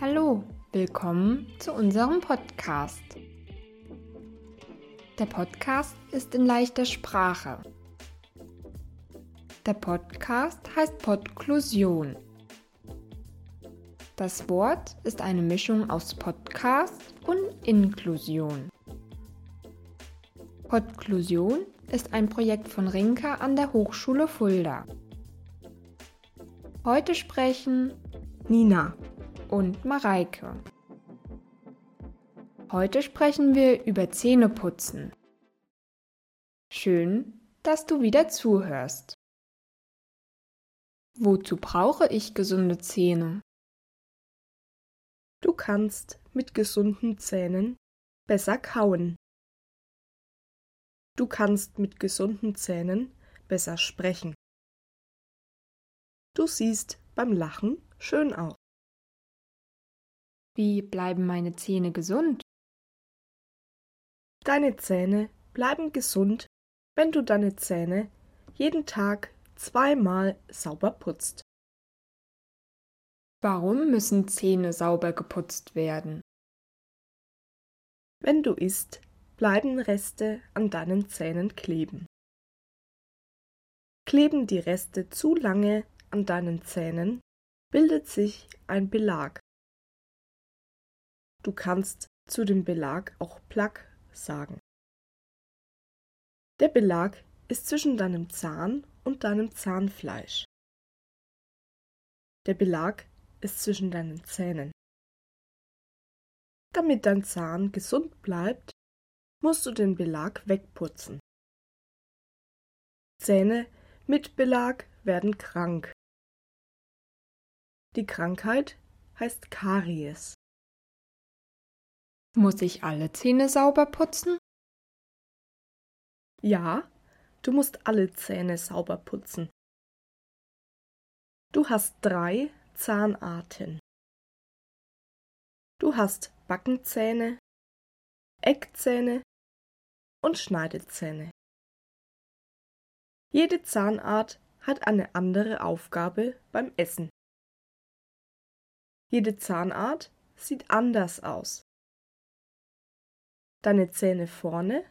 Hallo, willkommen zu unserem Podcast. Der Podcast ist in leichter Sprache. Der Podcast heißt Podklusion. Das Wort ist eine Mischung aus Podcast und Inklusion. Podklusion ist ein Projekt von Rinka an der Hochschule Fulda. Heute sprechen Nina und Mareike. Heute sprechen wir über Zähneputzen. Schön, dass du wieder zuhörst. Wozu brauche ich gesunde Zähne? Du kannst mit gesunden Zähnen besser kauen. Du kannst mit gesunden Zähnen besser sprechen. Du siehst beim Lachen schön aus. Wie bleiben meine Zähne gesund? Deine Zähne bleiben gesund, wenn du deine Zähne jeden Tag zweimal sauber putzt. Warum müssen Zähne sauber geputzt werden? Wenn du isst, bleiben Reste an deinen Zähnen kleben. Kleben die Reste zu lange an deinen Zähnen, bildet sich ein Belag. Du kannst zu dem Belag auch Plaque sagen. Der Belag ist zwischen deinem Zahn und deinem Zahnfleisch. Der Belag ist zwischen deinen Zähnen. Damit dein Zahn gesund bleibt, musst du den Belag wegputzen. Zähne mit Belag werden krank. Die Krankheit heißt Karies. Muss ich alle Zähne sauber putzen? Ja, du musst alle Zähne sauber putzen. Du hast drei Zahnarten. Du hast Backenzähne, Eckzähne und Schneidezähne. Jede Zahnart hat eine andere Aufgabe beim Essen. Jede Zahnart sieht anders aus. Deine Zähne vorne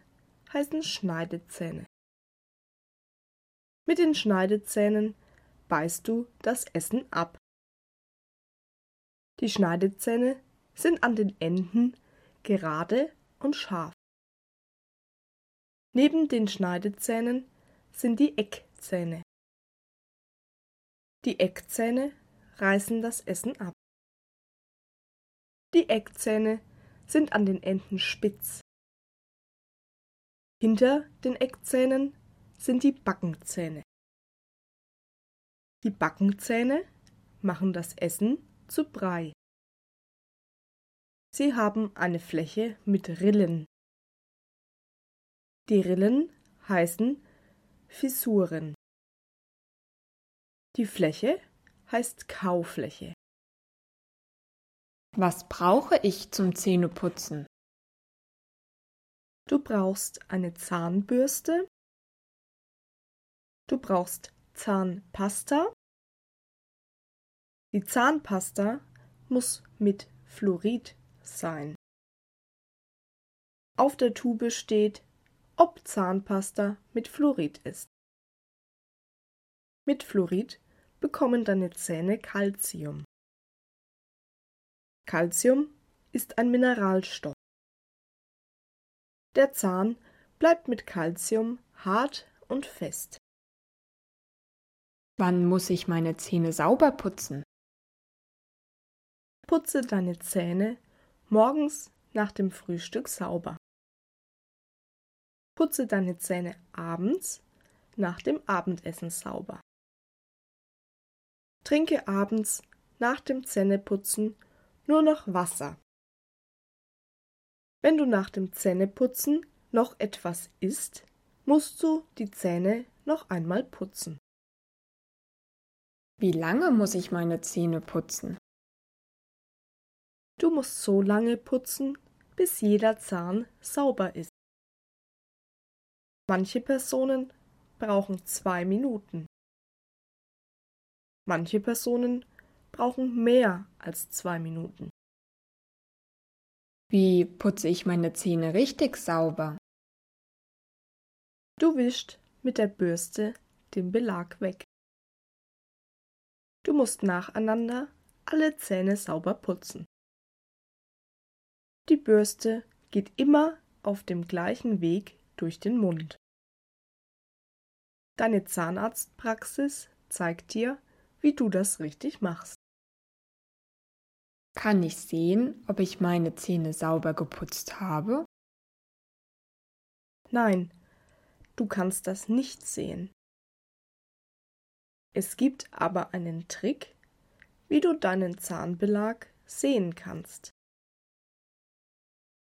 heißen Schneidezähne. Mit den Schneidezähnen beißt du das Essen ab. Die Schneidezähne sind an den Enden gerade und scharf. Neben den Schneidezähnen sind die Eckzähne. Die Eckzähne reißen das Essen ab. Die Eckzähne sind an den Enden spitz. Hinter den Eckzähnen sind die Backenzähne. Die Backenzähne machen das Essen zu Brei. Sie haben eine Fläche mit Rillen. Die Rillen heißen Fissuren. Die Fläche heißt Kaufläche. Was brauche ich zum Zähneputzen? Du brauchst eine Zahnbürste. Du brauchst Zahnpasta. Die Zahnpasta muss mit Fluorid sein. Auf der Tube steht, ob Zahnpasta mit Fluorid ist. Mit Fluorid bekommen deine Zähne Calcium. Calcium ist ein Mineralstoff. Der Zahn bleibt mit Calcium hart und fest. Wann muss ich meine Zähne sauber putzen? Putze deine Zähne morgens nach dem Frühstück sauber. Putze deine Zähne abends nach dem Abendessen sauber. Trinke abends nach dem Zähneputzen nur noch Wasser. Wenn du nach dem Zähneputzen noch etwas isst, musst du die Zähne noch einmal putzen. Wie lange muss ich meine Zähne putzen? Du musst so lange putzen, bis jeder Zahn sauber ist. Manche Personen brauchen zwei Minuten. Manche Personen brauchen mehr als zwei Minuten. Wie putze ich meine Zähne richtig sauber? Du wischst mit der Bürste den Belag weg. Du musst nacheinander alle Zähne sauber putzen. Die Bürste geht immer auf dem gleichen Weg durch den Mund. Deine Zahnarztpraxis zeigt dir, wie du das richtig machst. Kann ich sehen, ob ich meine Zähne sauber geputzt habe? Nein, du kannst das nicht sehen. Es gibt aber einen Trick, wie du deinen Zahnbelag sehen kannst.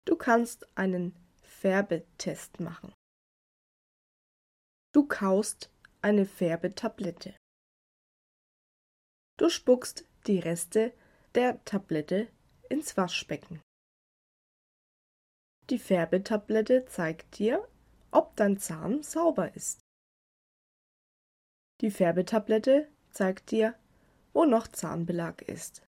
Du kannst einen Färbetest machen. Du kaust eine Färbetablette. Du spuckst die Reste der Tablette ins Waschbecken. Die Färbetablette zeigt dir, ob dein Zahn sauber ist. Die Färbetablette zeigt dir, wo noch Zahnbelag ist.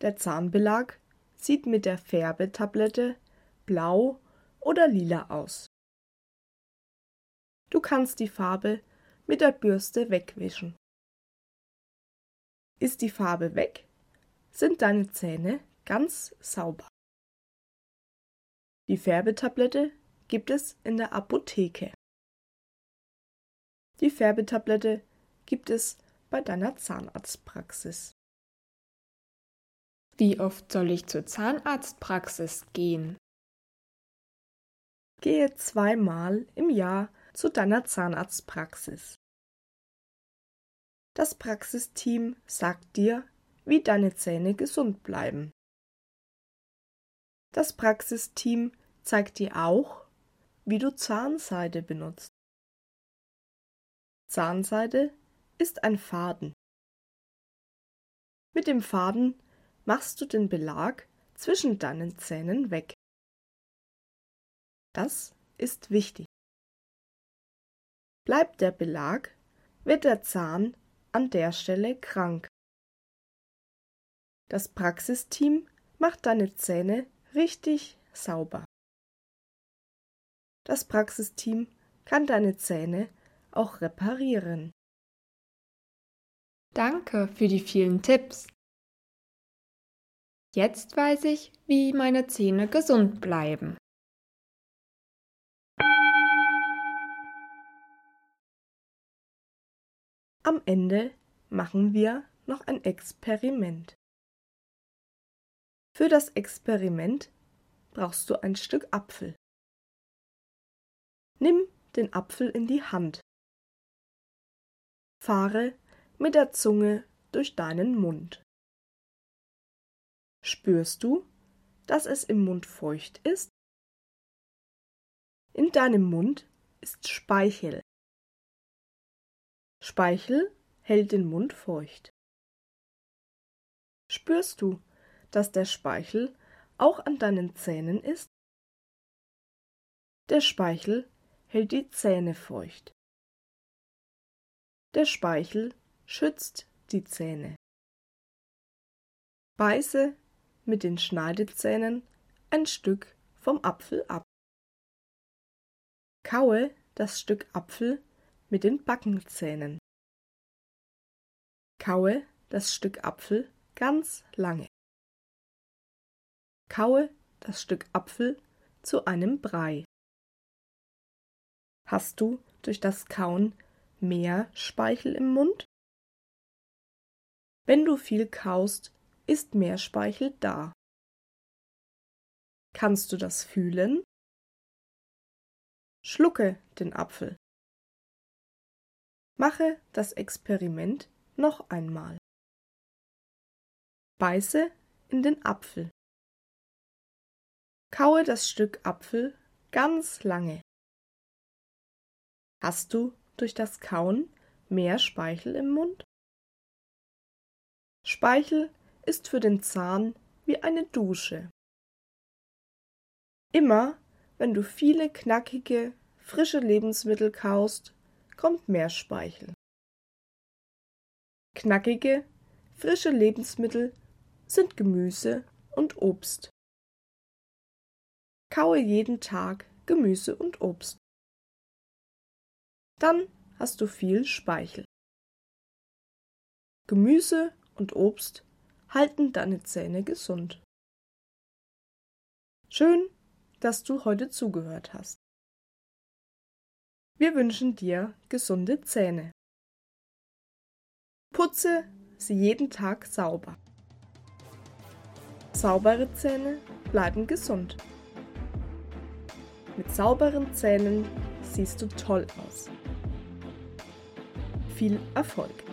Der Zahnbelag sieht mit der Färbetablette blau oder lila aus. Du kannst die Farbe mit der Bürste wegwischen. Ist die Farbe weg, sind deine Zähne ganz sauber. Die Färbetablette gibt es in der Apotheke. Die Färbetablette gibt es bei deiner Zahnarztpraxis. Wie oft soll ich zur Zahnarztpraxis gehen? Gehe zweimal im Jahr zu deiner Zahnarztpraxis. Das Praxisteam sagt dir, wie deine Zähne gesund bleiben. Das Praxisteam zeigt dir auch, wie du Zahnseide benutzt. Zahnseide ist ein Faden. Mit dem Faden machst du den Belag zwischen deinen Zähnen weg. Das ist wichtig. Bleibt der Belag, wird der Zahn an der Stelle krank. Das Praxisteam macht deine Zähne richtig sauber. Das Praxisteam kann deine Zähne auch reparieren. Danke für die vielen Tipps. Jetzt weiß ich, wie meine Zähne gesund bleiben. Am Ende machen wir noch ein Experiment. Für das Experiment brauchst du ein Stück Apfel. Nimm den Apfel in die Hand. Fahre mit der Zunge durch deinen Mund. Spürst du, dass es im Mund feucht ist? In deinem Mund ist Speichel. Speichel hält den Mund feucht. Spürst du, dass der Speichel auch an deinen Zähnen ist? Der Speichel hält die Zähne feucht. Der Speichel schützt die Zähne. Beiße mit den Schneidezähnen ein Stück vom Apfel ab. Kaue das Stück Apfel mit den Backenzähnen. Kaue das Stück Apfel ganz lange. Kaue das Stück Apfel zu einem Brei. Hast du durch das Kauen mehr Speichel im Mund? Wenn du viel kaust, ist mehr Speichel da. Kannst du das fühlen? Schlucke den Apfel. Mache das Experiment noch einmal. Beiße in den Apfel. Kaue das Stück Apfel ganz lange. Hast du durch das Kauen mehr Speichel im Mund? Speichel ist für den Zahn wie eine Dusche. Immer wenn du viele knackige, frische Lebensmittel kaust, kommt mehr Speichel. Knackige, frische Lebensmittel sind Gemüse und Obst. Kaue jeden Tag Gemüse und Obst. Dann hast du viel Speichel. Gemüse und Obst halten deine Zähne gesund. Schön, dass du heute zugehört hast. Wir wünschen dir gesunde Zähne. Putze sie jeden Tag sauber. Saubere Zähne bleiben gesund. Mit sauberen Zähnen siehst du toll aus. Viel Erfolg!